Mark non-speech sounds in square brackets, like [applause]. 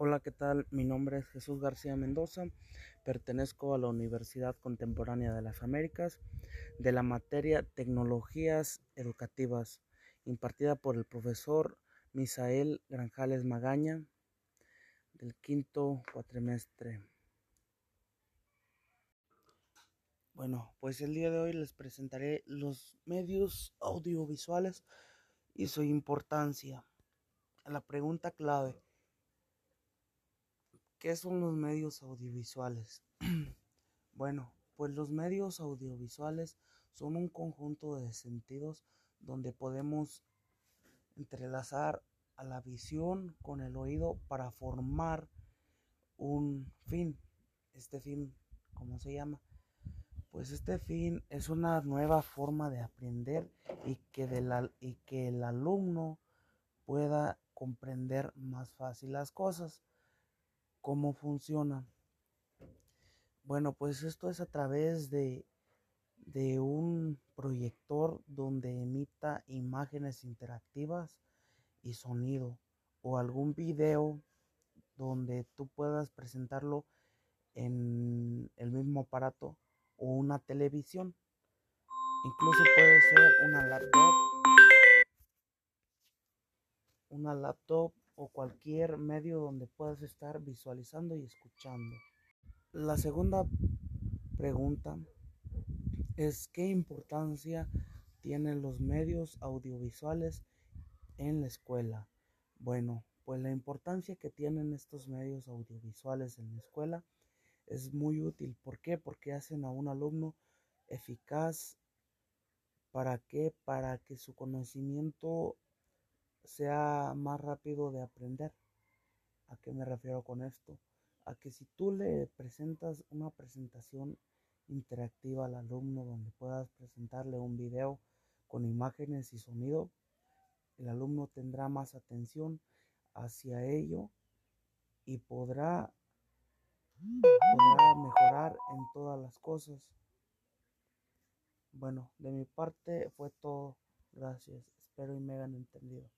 Hola, ¿qué tal? Mi nombre es Jesús García Mendoza, pertenezco a la Universidad Contemporánea de las Américas de la materia Tecnologías Educativas, impartida por el profesor Misael Granjales Magaña del quinto cuatrimestre. Bueno, pues el día de hoy les presentaré los medios audiovisuales y su importancia. La pregunta clave. ¿Qué son los medios audiovisuales? [clears throat] bueno, pues los medios audiovisuales son un conjunto de sentidos donde podemos entrelazar a la visión con el oído para formar un fin. Este fin, ¿cómo se llama? Pues este fin es una nueva forma de aprender y que, el alumno pueda comprender más fácil las cosas. ¿Cómo funciona? Bueno, pues esto es a través de, de un proyector donde emita imágenes interactivas y sonido o algún video donde tú puedas presentarlo en el mismo aparato o una televisión. Incluso puede ser una laptop, una laptop o cualquier medio donde puedas estar visualizando y escuchando. La segunda pregunta es qué importancia tienen los medios audiovisuales en la escuela. Bueno, pues la importancia que tienen estos medios audiovisuales en la escuela es muy útil. ¿Por qué? Porque hacen a un alumno eficaz. ¿Para qué? Para que su conocimiento sea más rápido de aprender. ¿A qué me refiero con esto? A que si tú le presentas una presentación interactiva al alumno donde puedas presentarle un video con imágenes y sonido, el alumno tendrá más atención hacia ello y podrá, podrá mejorar en todas las cosas. Bueno, de mi parte fue todo. Gracias. Espero y me hayan entendido.